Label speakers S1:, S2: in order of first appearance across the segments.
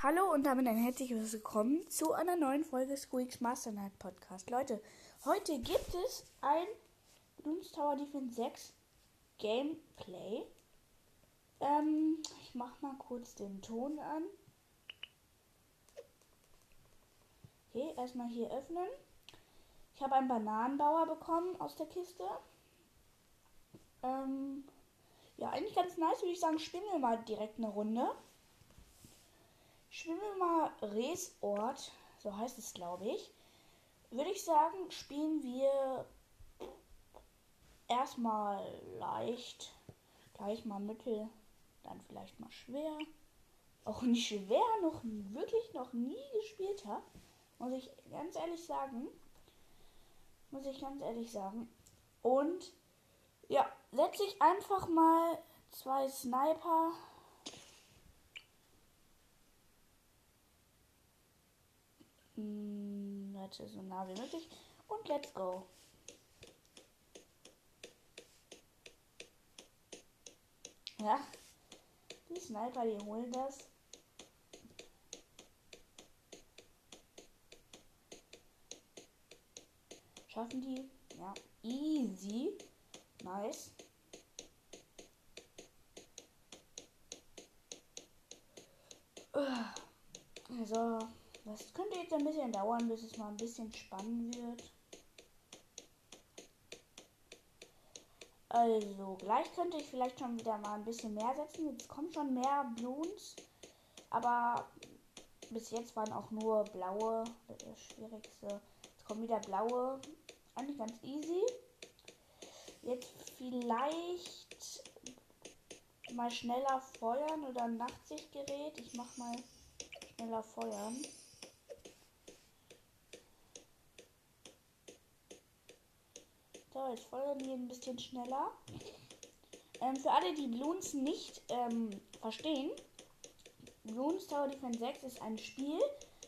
S1: Hallo und damit ein herzliches Willkommen zu einer neuen Folge Squeaks Master Night Podcast. Leute, heute gibt es ein Bloons Tower Defense 6 Gameplay. Ähm, ich mach mal kurz den Ton an. Okay, erstmal hier öffnen. Ich habe einen Bananenbauer bekommen aus der Kiste. Ähm, ja, eigentlich ganz nice, würde ich sagen, spielen wir mal direkt eine Runde. Spielen wir mal Resort, so heißt es, glaube ich. Würde ich sagen, spielen wir erstmal leicht, gleich mal mittel, dann vielleicht mal schwer. Auch nicht schwer, noch wirklich noch nie gespielt habe. Muss ich ganz ehrlich sagen. Muss ich ganz ehrlich sagen. Und ja, setze ich einfach mal zwei Sniper. Leute, so nah wie möglich. Und let's go. Ja, die Sniper, die holen das. Schaffen die? Ja, easy. Nice. Also, das könnte jetzt ein bisschen dauern, bis es mal ein bisschen spannend wird. Also, gleich könnte ich vielleicht schon wieder mal ein bisschen mehr setzen. Jetzt kommen schon mehr Bloons. Aber bis jetzt waren auch nur blaue. Das schwierigste. Jetzt kommen wieder blaue. Eigentlich ganz easy. Jetzt vielleicht mal schneller feuern oder ein Nachtsichtgerät. Ich mach mal schneller feuern. So, jetzt feuern wir ein bisschen schneller. Ähm, für alle, die Bloons nicht ähm, verstehen, Bloons Tower Defense 6 ist ein Spiel,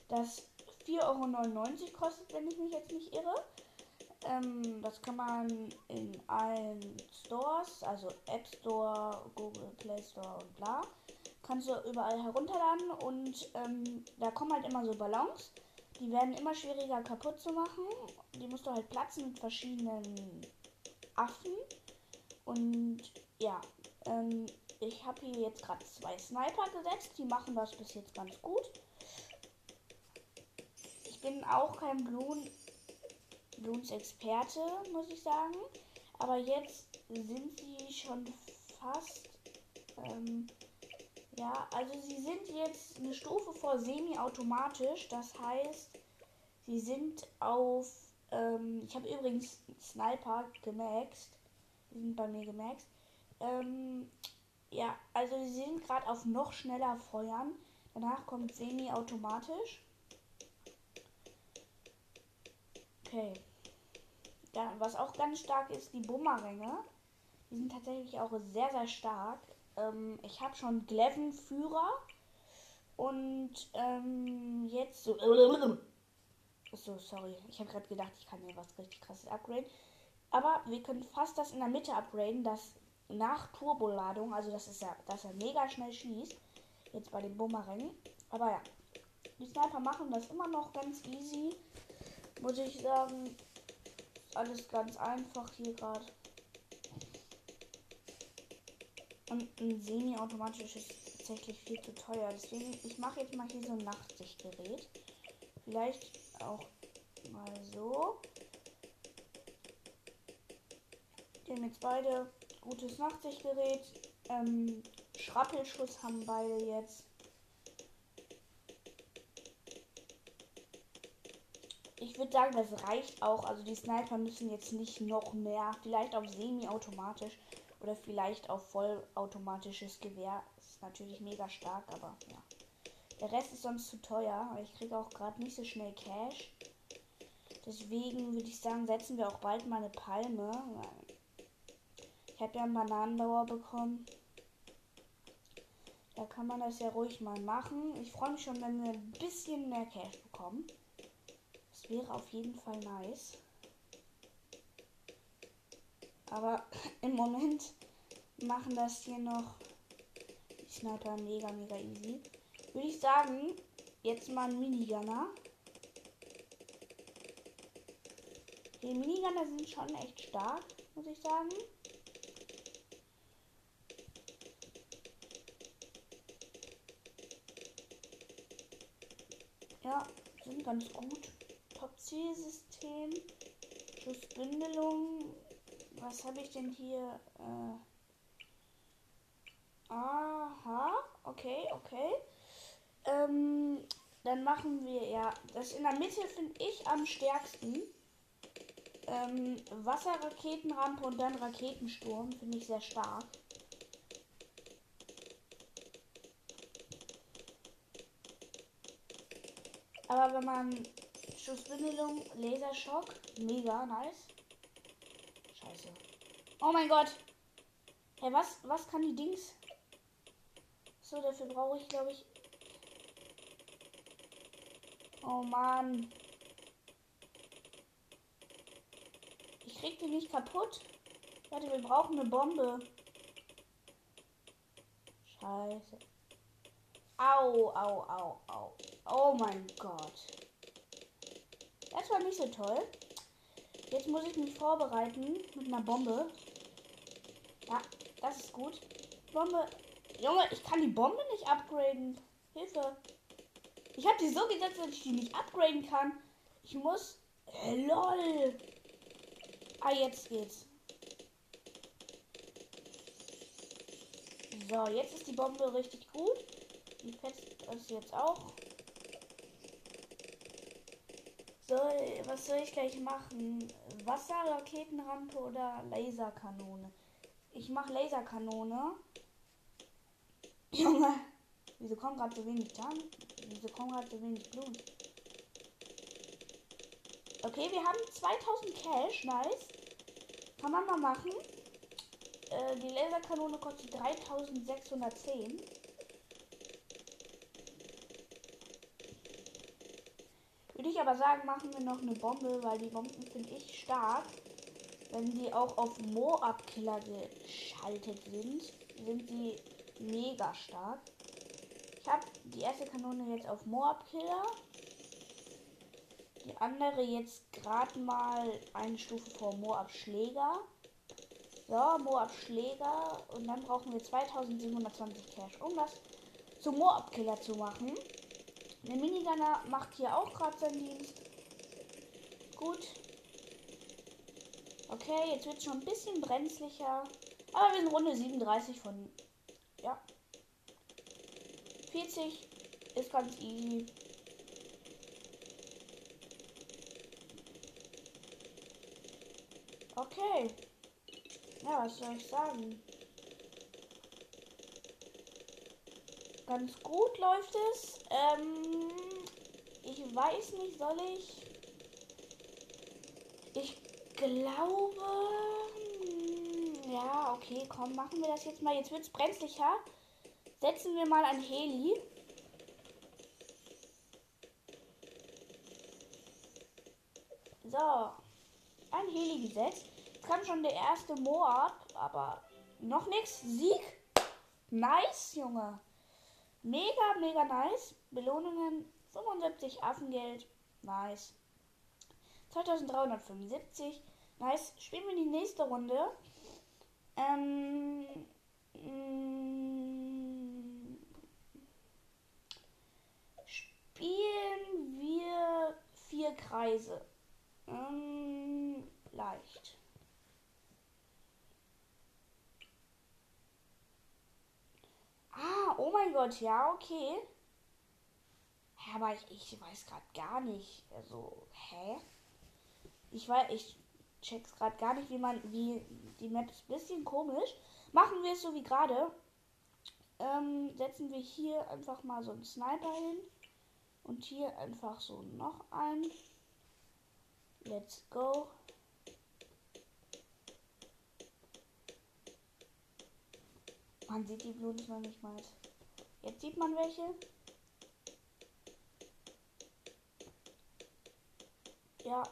S1: das 4,99 Euro kostet, wenn ich mich jetzt nicht irre. Ähm, das kann man in allen Stores, also App Store, Google Play Store und bla, kannst du überall herunterladen und ähm, da kommen halt immer so Ballons. Die werden immer schwieriger kaputt zu machen. Die musst du halt platzen mit verschiedenen Affen. Und ja, ähm, ich habe hier jetzt gerade zwei Sniper gesetzt. Die machen das bis jetzt ganz gut. Ich bin auch kein Bloon Bloons Experte, muss ich sagen. Aber jetzt sind sie schon fast. Ähm, ja, also sie sind jetzt eine Stufe vor semi-automatisch. Das heißt, sie sind auf. Ähm, ich habe übrigens Sniper gemaxt. Die sind bei mir gemaxt. Ähm, ja, also sie sind gerade auf noch schneller feuern. Danach kommt semi-automatisch. Okay. Ja, was auch ganz stark ist, die Bumeränge. Die sind tatsächlich auch sehr, sehr stark. Ähm, ich habe schon Gleven Führer. Und ähm, jetzt so. So, sorry. Ich habe gerade gedacht, ich kann hier was richtig krasses upgraden. Aber wir können fast das in der Mitte upgraden, das nach Turboladung, also das ist ja, dass er mega schnell schießt. Jetzt bei den Bumerängen. Aber ja, die Sniper machen das immer noch ganz easy. Muss ich sagen, alles ganz einfach hier gerade. Und ein semi-automatisches ist tatsächlich viel zu teuer. Deswegen, ich mache jetzt mal hier so ein Nachtsichtgerät. Vielleicht auch mal so. Die haben jetzt beide gutes Nachtsichtgerät. Ähm, Schrappelschuss haben beide jetzt. ich würde sagen, das reicht auch. Also die Sniper müssen jetzt nicht noch mehr, vielleicht auf semi-automatisch oder vielleicht auf vollautomatisches Gewehr. Das ist natürlich mega stark, aber ja. Der Rest ist sonst zu teuer. Ich kriege auch gerade nicht so schnell Cash. Deswegen würde ich sagen, setzen wir auch bald mal eine Palme. Ich habe ja einen Bananenbauer bekommen. Da kann man das ja ruhig mal machen. Ich freue mich schon, wenn wir ein bisschen mehr Cash bekommen wäre auf jeden Fall nice. Aber im Moment machen das hier noch die Sniper mega, mega easy. Würde ich sagen, jetzt mal ein Minigunner. Die Minigunner sind schon echt stark, muss ich sagen. Ja, sind ganz gut. Top-Zielsystem. Schussbündelung. Was habe ich denn hier? Äh Aha, okay, okay. Ähm, dann machen wir ja das in der Mitte finde ich am stärksten. Ähm, Wasserraketenrampe und dann Raketensturm finde ich sehr stark. Aber wenn man Schussbündelung, Laserschock, mega nice. Oh mein Gott. Hey, was, was kann die Dings? So, dafür brauche ich, glaube ich. Oh Mann. Ich krieg die nicht kaputt. Warte, wir brauchen eine Bombe. Scheiße. Au, au, au, au. Oh mein Gott. Das war nicht so toll. Jetzt muss ich mich vorbereiten mit einer Bombe. Ja, das ist gut. Bombe. Junge, ich kann die Bombe nicht upgraden. Hilfe. Ich habe die so gesetzt, dass ich die nicht upgraden kann. Ich muss. Äh, lol. Ah, jetzt geht's. So, jetzt ist die Bombe richtig gut. Die fetzt das jetzt auch. So, was soll ich gleich machen? Wasserraketenrampe oder Laserkanone? Ich mache Laserkanone. Junge, wieso kommt gerade so wenig Tan? Wieso kommt gerade so wenig Blut? Okay, wir haben 2000 Cash, nice. Kann man mal machen. Äh, die Laserkanone kostet 3610. Würde ich aber sagen, machen wir noch eine Bombe, weil die Bomben finde ich stark. Wenn sie auch auf Moab-Killer geschaltet sind, sind sie mega stark. Ich habe die erste Kanone jetzt auf Moab-Killer. Die andere jetzt gerade mal eine Stufe vor Moab-Schläger. So, Moab-Schläger. Und dann brauchen wir 2720 Cash, um das zum Moab-Killer zu machen. Der Minigunner macht hier auch gerade seinen Dienst. Gut. Okay, jetzt wird es schon ein bisschen brenzlicher. Aber wir sind Runde 37 von. Ja. 40 ist ganz easy. Okay. Ja, was soll ich sagen? Ganz gut läuft es. Ähm, ich weiß nicht, soll ich. Ich glaube. Hm, ja, okay, komm, machen wir das jetzt mal. Jetzt wird es brenzlicher. Setzen wir mal ein Heli. So. Ein Heli gesetzt. Jetzt kam schon der erste Moab, aber noch nichts. Sieg. Nice, Junge. Mega, mega nice. Belohnungen 75 Affengeld. Nice. 2375. Nice. Spielen wir die nächste Runde. Ähm, mm, spielen wir vier Kreise. Ähm, leicht. Ah, oh mein Gott, ja, okay. Aber ich, ich weiß gerade gar nicht. Also, hä? Ich weiß, ich check's gerade gar nicht, wie man, wie die Map ist ein bisschen komisch. Machen wir es so wie gerade. Ähm, setzen wir hier einfach mal so einen Sniper hin. Und hier einfach so noch ein. Let's go. Man sieht die Blumen noch nicht mal. Jetzt sieht man welche. Ja.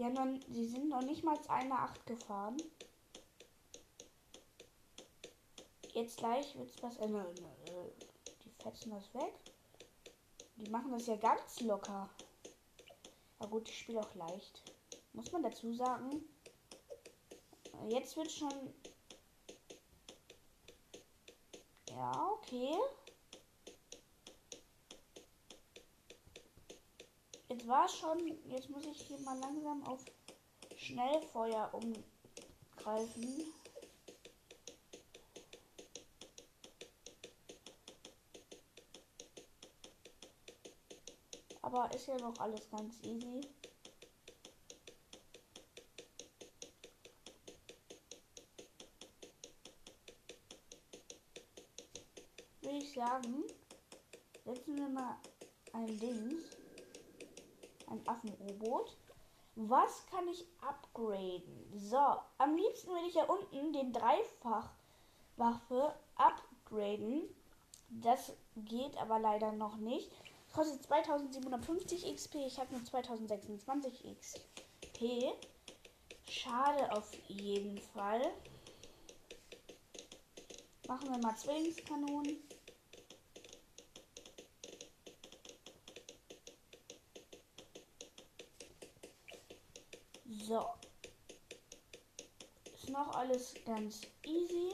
S1: Sie, haben noch, sie sind noch nicht mal eine 8 gefahren. Jetzt gleich wird es was ändern. Die fetzen das weg. Die machen das ja ganz locker. Aber gut, ich spiele auch leicht. Muss man dazu sagen. Jetzt wird schon. Ja, okay. Jetzt war schon. Jetzt muss ich hier mal langsam auf Schnellfeuer umgreifen. Aber ist ja noch alles ganz easy. Würde ich sagen, setzen wir mal ein Dings. Affenrobot. Was kann ich upgraden? So, am liebsten würde ich ja unten den Dreifachwaffe upgraden. Das geht aber leider noch nicht. Kostet 2750 XP. Ich habe nur 2026 XP. Schade auf jeden Fall. Machen wir mal Zwillingskanonen. So. Ist noch alles ganz easy.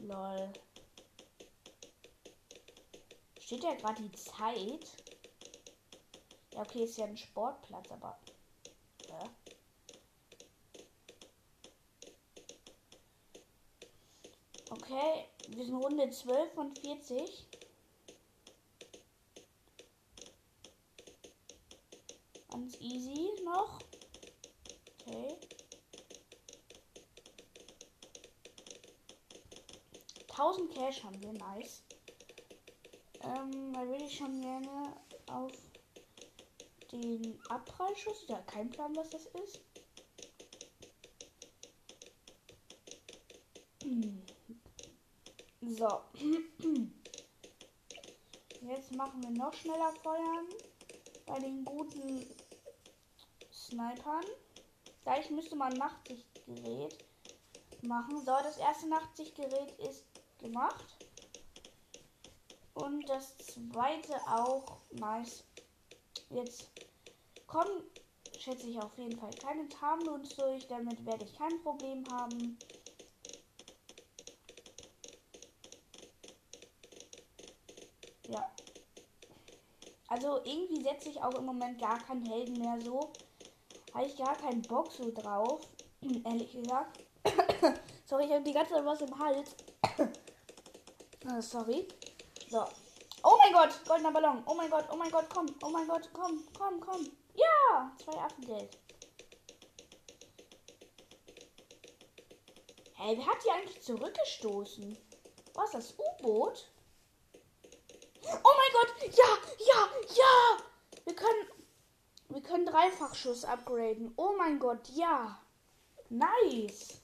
S1: Lol. Steht ja gerade die Zeit. Ja, okay, ist ja ein Sportplatz, aber. Ja. Okay, wir sind Runde 12 von 40. Ganz easy noch. Okay. 1000 Cash haben wir, nice. Ähm, da würde ich schon gerne auf den Abprallschuss. Ja, kein Plan, was das ist. So. Jetzt machen wir noch schneller feuern bei den guten Snipern. Gleich müsste man Nachtsichtgerät machen. So, das erste Nachtsichtgerät ist gemacht. Und das zweite auch. Nice. Jetzt kommen, schätze ich auf jeden Fall, keine Tarnloons durch. Damit werde ich kein Problem haben. Ja. Also irgendwie setze ich auch im Moment gar keinen Helden mehr so. Habe ich gar keinen Bock so drauf. Ehrlich gesagt. Sorry, ich habe die ganze Zeit was im Hals. Ah, sorry. So. Oh mein Gott, goldener Ballon. Oh mein Gott, oh mein Gott, komm. Oh mein Gott, komm, komm, komm. Ja, zwei Affengeld. Hey, wer hat die eigentlich zurückgestoßen? Was, das U-Boot? Oh mein Gott, ja, ja, ja. Wir können, wir können Dreifachschuss upgraden. Oh mein Gott, ja. Nice.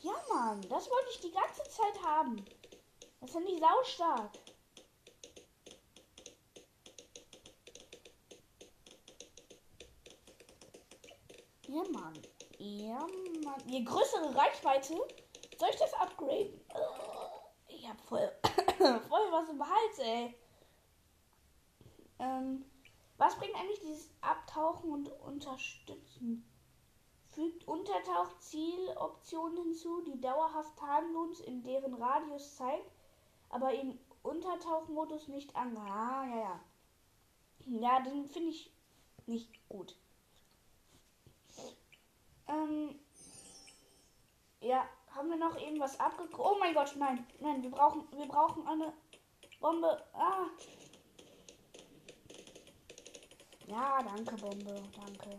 S1: Ja, Mann, das wollte ich die ganze Zeit haben. Das finde ich sau stark. Ja, Mann. Ja, Mann. Je größere Reichweite, soll ich das upgraden? Ich hab voll, voll was im Hals, ey. Ähm, was bringt eigentlich dieses Abtauchen und Unterstützen? Fügt Untertauchzieloptionen hinzu, die dauerhaft Tarnloons in deren Radius zeigt aber im Untertauchmodus nicht an. Ah, ja, ja. Ja, den finde ich nicht gut. Ähm, ja, haben wir noch irgendwas abgekriegt? Oh mein Gott, nein, nein, wir brauchen, wir brauchen eine Bombe. Ah. Ja, danke, Bombe, danke.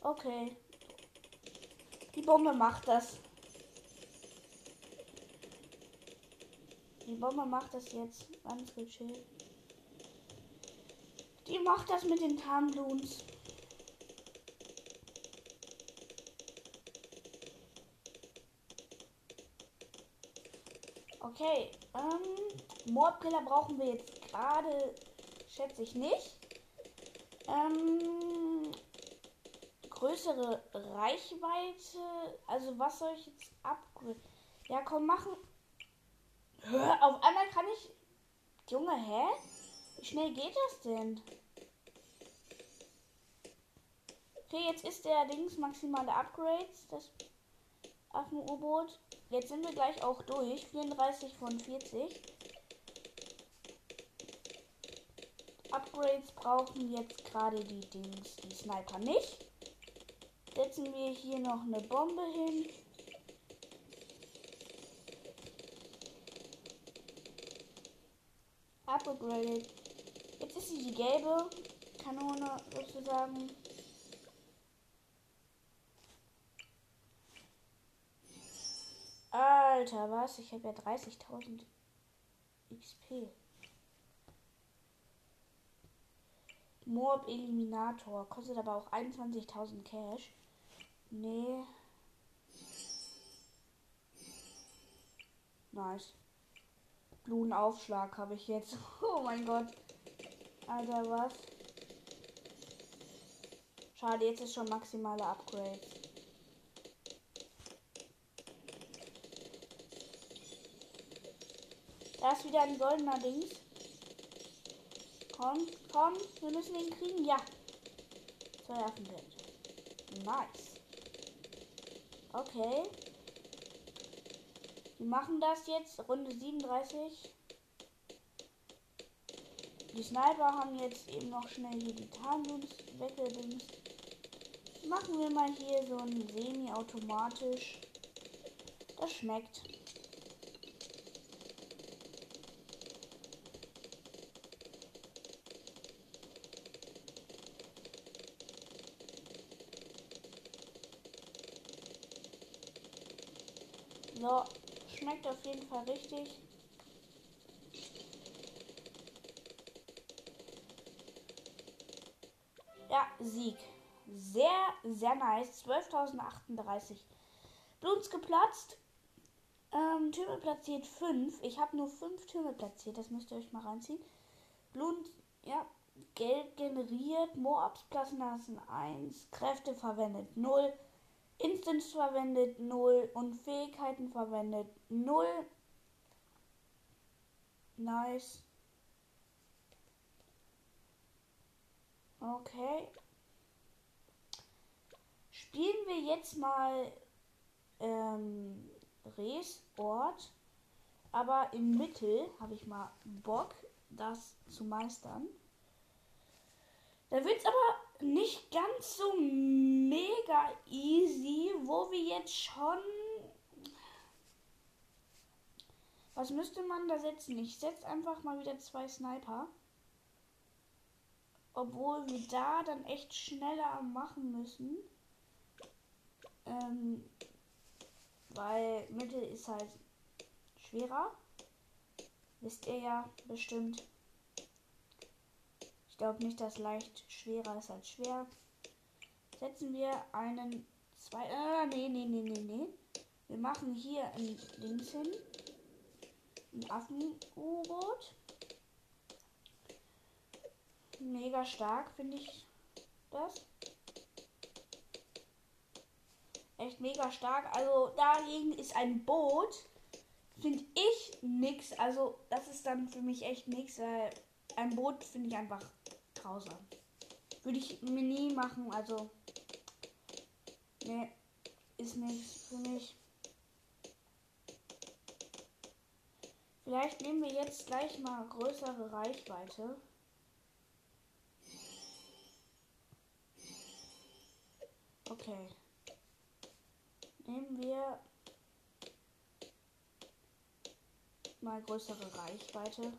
S1: Okay. Die Bombe macht das. Die Bombe macht das jetzt. Ganz gechillt. Die macht das mit den Tarnbluns. Okay. Ähm, Moorbrille brauchen wir jetzt gerade schätze ich nicht. Ähm, größere Reichweite. Also was soll ich jetzt upgraden? Ja, komm, machen. Auf einmal kann ich. Junge, hä? Wie schnell geht das denn? Okay, jetzt ist der Dings maximale Upgrades. Das Affen-U-Boot. Jetzt sind wir gleich auch durch. 34 von 40. Upgrades brauchen jetzt gerade die Dings, die Sniper nicht. Setzen wir hier noch eine Bombe hin. Upgraded. Jetzt ist sie die gelbe Kanone sozusagen. Alter, was? Ich habe ja 30.000 XP. Mob Eliminator. Kostet aber auch 21.000 Cash. Nee. Nice. Blutenaufschlag habe ich jetzt. Oh mein Gott. Alter, was? Schade, jetzt ist schon maximale Upgrade. Da ist wieder ein goldener Dings. Komm, komm, wir müssen ihn kriegen. Ja. Zwei Affenbild. Nice. Okay. Wir machen das jetzt. Runde 37. Die Sniper haben jetzt eben noch schnell hier die Tarnungs weggedingst. Machen wir mal hier so ein semi-automatisch. Das schmeckt. So, schmeckt auf jeden Fall richtig. Ja, Sieg. Sehr, sehr nice. 12.038. Bluts geplatzt. Ähm, Türme platziert 5. Ich habe nur 5 Türme platziert. Das müsst ihr euch mal reinziehen. Blut, ja, Geld generiert. Moabs platzen lassen 1. Kräfte verwendet 0. Instance verwendet 0 und Fähigkeiten verwendet 0. Nice. Okay. Spielen wir jetzt mal ähm, Resort. Aber im Mittel habe ich mal Bock, das zu meistern. Da wird es aber nicht ganz so mega easy, wo wir jetzt schon. Was müsste man da setzen? Ich setze einfach mal wieder zwei Sniper. Obwohl wir da dann echt schneller machen müssen. Ähm, weil Mittel ist halt schwerer. Wisst ihr ja bestimmt. Glaube nicht, dass leicht schwerer ist als schwer. Setzen wir einen zwei. Äh, nee, nee, nee, nee, nee. Wir machen hier ein Dings hin. Ein Affen-U-Boot. Mega stark, finde ich das. Echt mega stark. Also dagegen ist ein Boot, finde ich nix. Also das ist dann für mich echt nix, weil ein Boot finde ich einfach grausam. Würde ich mir nie machen, also. Nee, ist nichts für mich. Vielleicht nehmen wir jetzt gleich mal größere Reichweite. Okay. Nehmen wir mal größere Reichweite.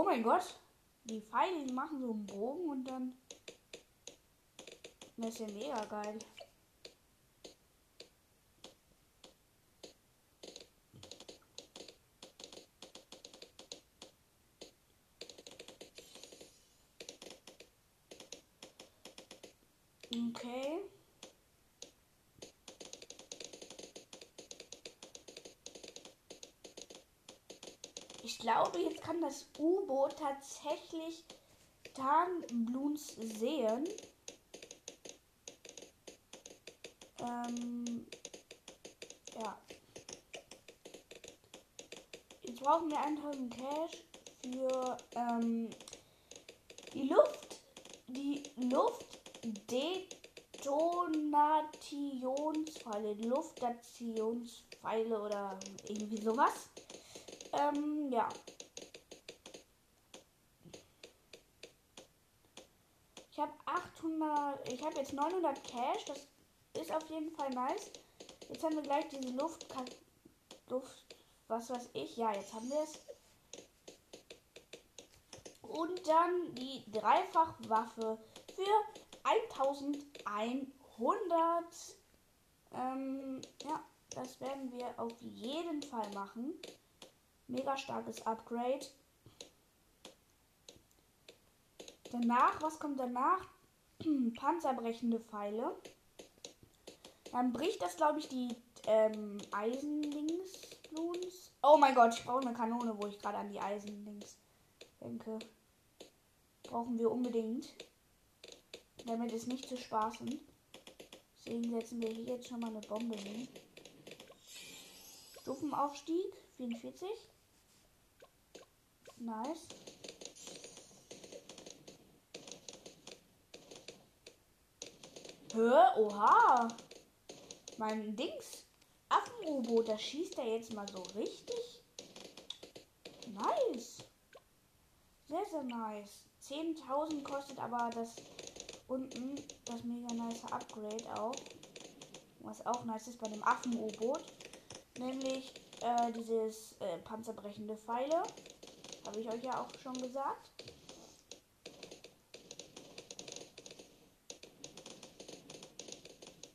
S1: Oh mein Gott. Die Pfeile die machen so einen Bogen und dann. Das ist ja mega geil. Okay. Ich glaube, jetzt kann das U-Boot tatsächlich Tarnbloons sehen. Ähm, ja. Jetzt brauchen wir 1000 Cash für ähm, die Luft, die Luftdetonationspfeile, Luftstationspfeile oder irgendwie sowas. Ähm, ja. Ich habe 800, ich habe jetzt 900 Cash, das ist auf jeden Fall nice. Jetzt haben wir gleich diese Luft, Luft, was weiß ich. Ja, jetzt haben wir es. Und dann die Dreifachwaffe für 1100. Ähm, ja, das werden wir auf jeden Fall machen. Mega starkes Upgrade. Danach, was kommt danach? Panzerbrechende Pfeile. Dann bricht das, glaube ich, die ähm, Eisenlinks. Oh mein Gott, ich brauche eine Kanone, wo ich gerade an die Eisenlinks denke. Brauchen wir unbedingt. Damit ist nicht zu spaßen. Deswegen setzen wir hier jetzt schon mal eine Bombe hin. Stufenaufstieg 44. Nice. Hör, oha. Mein Dings. Affen-U-Boot, das schießt er jetzt mal so richtig. Nice. Sehr, sehr nice. 10.000 kostet aber das unten das mega nice Upgrade auch. Was auch nice ist bei dem Affen-U-Boot. Nämlich äh, dieses äh, panzerbrechende Pfeile. Habe ich euch ja auch schon gesagt.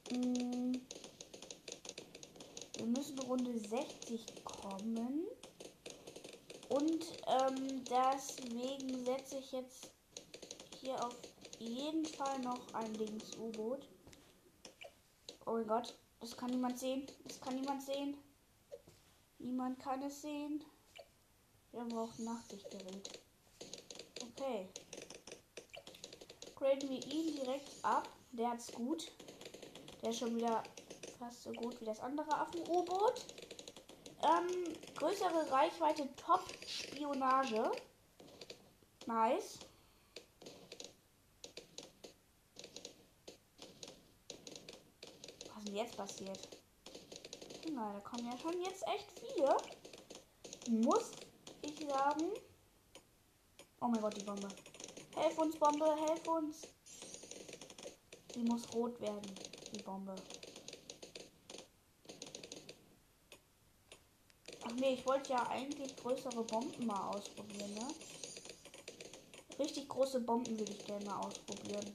S1: Mm. Wir müssen Runde 60 kommen. Und ähm, deswegen setze ich jetzt hier auf jeden Fall noch ein Links-U-Boot. Oh mein Gott, das kann niemand sehen. Das kann niemand sehen. Niemand kann es sehen. Wir brauchen Nachtsichtgerät. Okay. Graden wir ihn direkt ab. Der hat's gut. Der ist schon wieder fast so gut wie das andere Affen-U-Boot. Ähm, größere Reichweite, Top-Spionage. Nice. Was ist denn jetzt passiert? Na, da kommen ja schon jetzt echt viele. Muss ich sagen. Oh mein Gott, die Bombe. Helf uns, Bombe, helf uns. Die muss rot werden, die Bombe. Ach nee, ich wollte ja eigentlich größere Bomben mal ausprobieren, ne? Richtig große Bomben würde ich gerne mal ausprobieren.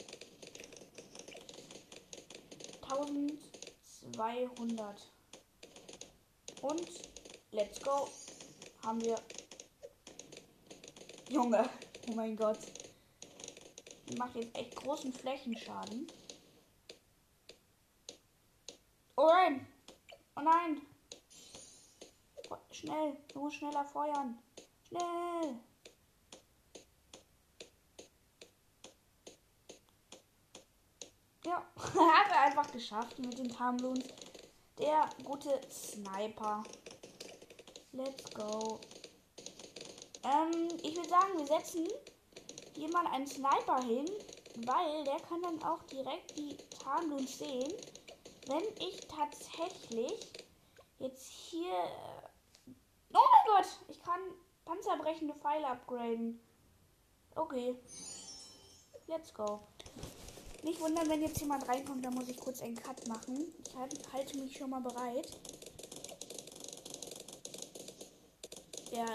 S1: 1200. Und let's go. Haben wir. Junge, oh mein Gott. Die macht jetzt echt großen Flächenschaden. Oh nein! Oh nein! Schnell, du musst schneller feuern. Schnell! Ja, hat er einfach geschafft mit den Tarnblumen. Der gute Sniper. Let's go. Ähm, ich würde sagen, wir setzen hier mal einen Sniper hin, weil der kann dann auch direkt die Tarnblumen sehen. Wenn ich tatsächlich jetzt hier Oh mein Gott, ich kann panzerbrechende Pfeile upgraden. Okay. Let's go. Nicht wundern, wenn jetzt jemand reinkommt, dann muss ich kurz einen Cut machen. Ich halte mich schon mal bereit. Der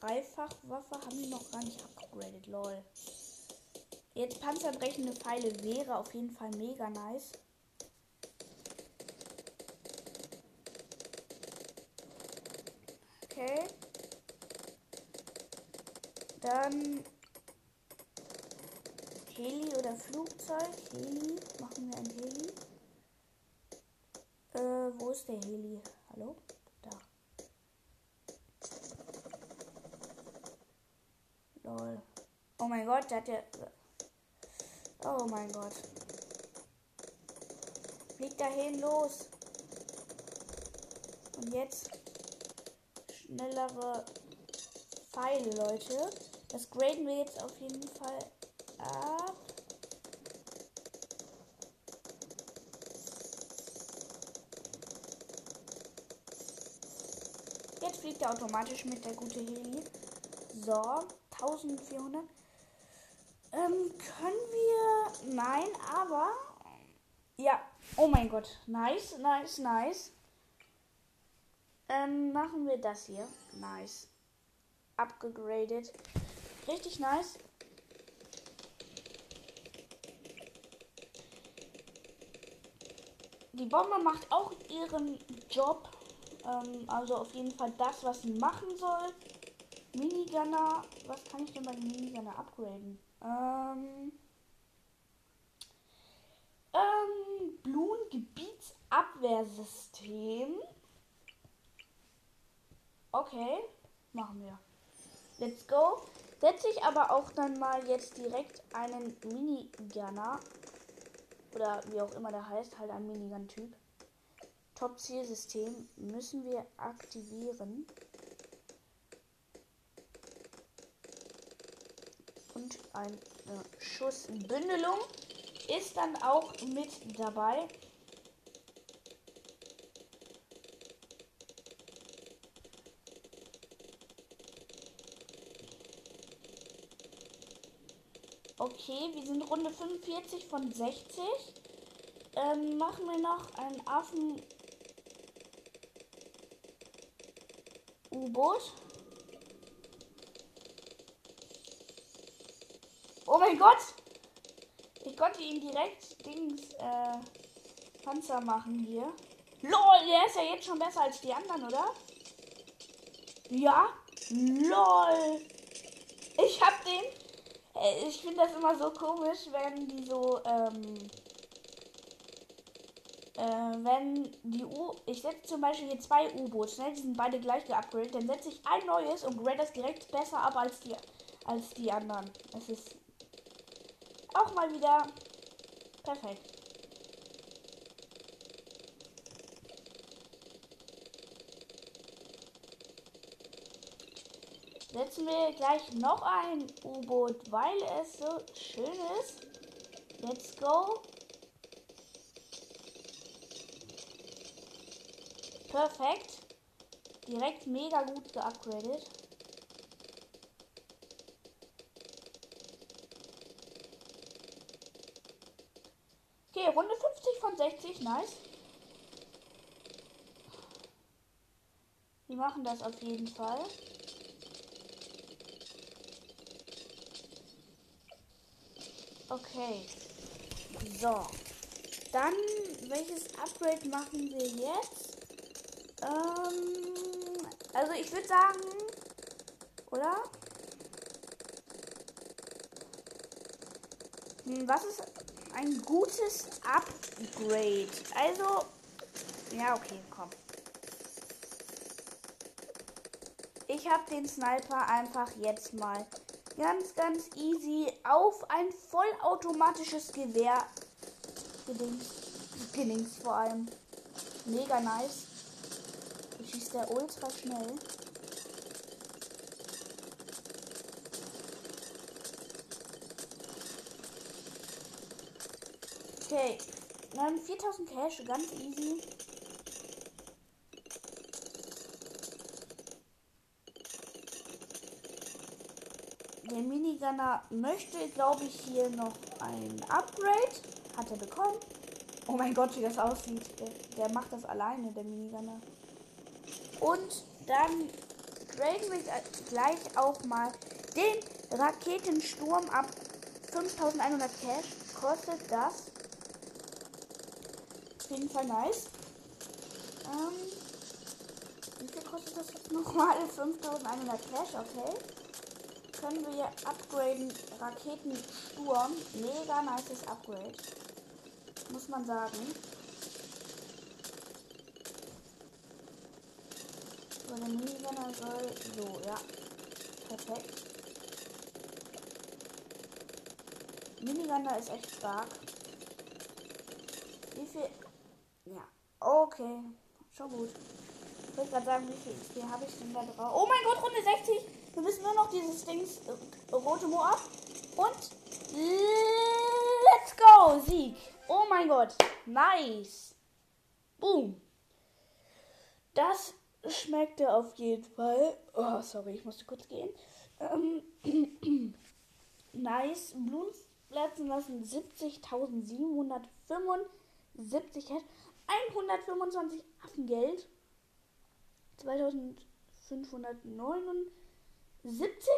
S1: Dreifachwaffe haben wir noch gar nicht upgradet, lol. Jetzt panzerbrechende Pfeile wäre auf jeden Fall mega nice. Okay. Dann Heli oder Flugzeug. Heli. Machen wir ein Heli. Äh, wo ist der Heli? Hallo? Da. Gott, der hat ja. Oh mein Gott. Flieg dahin, los. Und jetzt schnellere Pfeile, Leute. Das graden wir jetzt auf jeden Fall ab. Jetzt fliegt er automatisch mit der gute Heli. So, 1400. Ähm, können wir. Nein, aber. Ja. Oh mein Gott. Nice, nice, nice. Ähm, machen wir das hier. Nice. Abgegradet. Richtig nice. Die Bombe macht auch ihren Job. Ähm, also auf jeden Fall das, was sie machen soll. Minigunner. Was kann ich denn bei Minigunner upgraden? Ähm. Ähm. Blumengebietsabwehrsystem. Okay. Machen wir. Let's go. Setze ich aber auch dann mal jetzt direkt einen Minigunner. Oder wie auch immer der heißt, halt ein Minigun-Typ. Top-Zielsystem müssen wir aktivieren. Und eine Schussbündelung ist dann auch mit dabei. Okay, wir sind Runde 45 von 60. Ähm, machen wir noch einen Affen U-Boot. Oh mein Gott! Ich konnte ihn direkt Dings äh, Panzer machen hier. LOL, der ist ja jetzt schon besser als die anderen, oder? Ja? LOL! Ich hab den. Äh, ich finde das immer so komisch, wenn die so, ähm, äh, wenn die U, ich setze zum Beispiel hier zwei U-Boote, ne? die sind beide gleich geupgradet, dann setze ich ein neues und grade das direkt besser ab als die, als die anderen. Es ist auch mal wieder perfekt. Setzen wir gleich noch ein U-Boot, weil es so schön ist. Let's go. Perfekt. Direkt mega gut geupgradet. Okay, Runde 50 von 60. Nice. Wir machen das auf jeden Fall. Okay. So. Dann, welches Upgrade machen wir jetzt? Ähm, also ich würde sagen, oder? Hm, was ist ein gutes Upgrade? Also, ja, okay, komm. Ich habe den Sniper einfach jetzt mal ganz, ganz easy auf ein vollautomatisches Gewehr gedings. Gedings vor allem. Mega nice. Schießt der ultra schnell. Okay. Dann 4000 Cash, ganz easy. Der Minigunner möchte, glaube ich, hier noch ein Upgrade. Hat er bekommen. Oh mein Gott, wie das aussieht. Der, der macht das alleine, der Minigunner. Und dann graden wir gleich auch mal den Raketensturm ab. 5100 Cash kostet das. Jeden Fall nice. Ähm, wie viel kostet das jetzt nochmal? 5100 Cash, okay können wir upgraden Raketensturm. Mega nices Upgrade. Muss man sagen. So, der Minigunner soll so, ja. Perfekt. Minigunner ist echt stark. Wie viel? Okay. Schon gut. Ich wollte gerade sagen, wie viel XP habe ich denn da drauf? Oh mein Gott, Runde 60. Wir müssen nur noch dieses Dings äh, rote Mo. Und let's go. Sieg. Oh mein Gott. Nice. Boom. Das schmeckte auf jeden Fall. Oh, sorry, ich musste kurz gehen. Ähm, nice. Blumen platzen lassen 70.775 125 Affengeld. 2579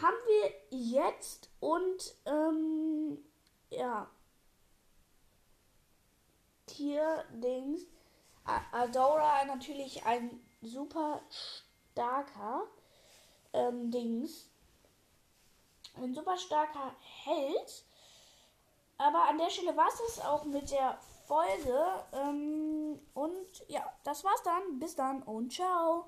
S1: haben wir jetzt und ähm, ja Tier-Dings. Adora natürlich ein super starker ähm, Dings. Ein super starker Held. Aber an der Stelle war es auch mit der Folge. Ähm, und ja, das war's dann. Bis dann und ciao.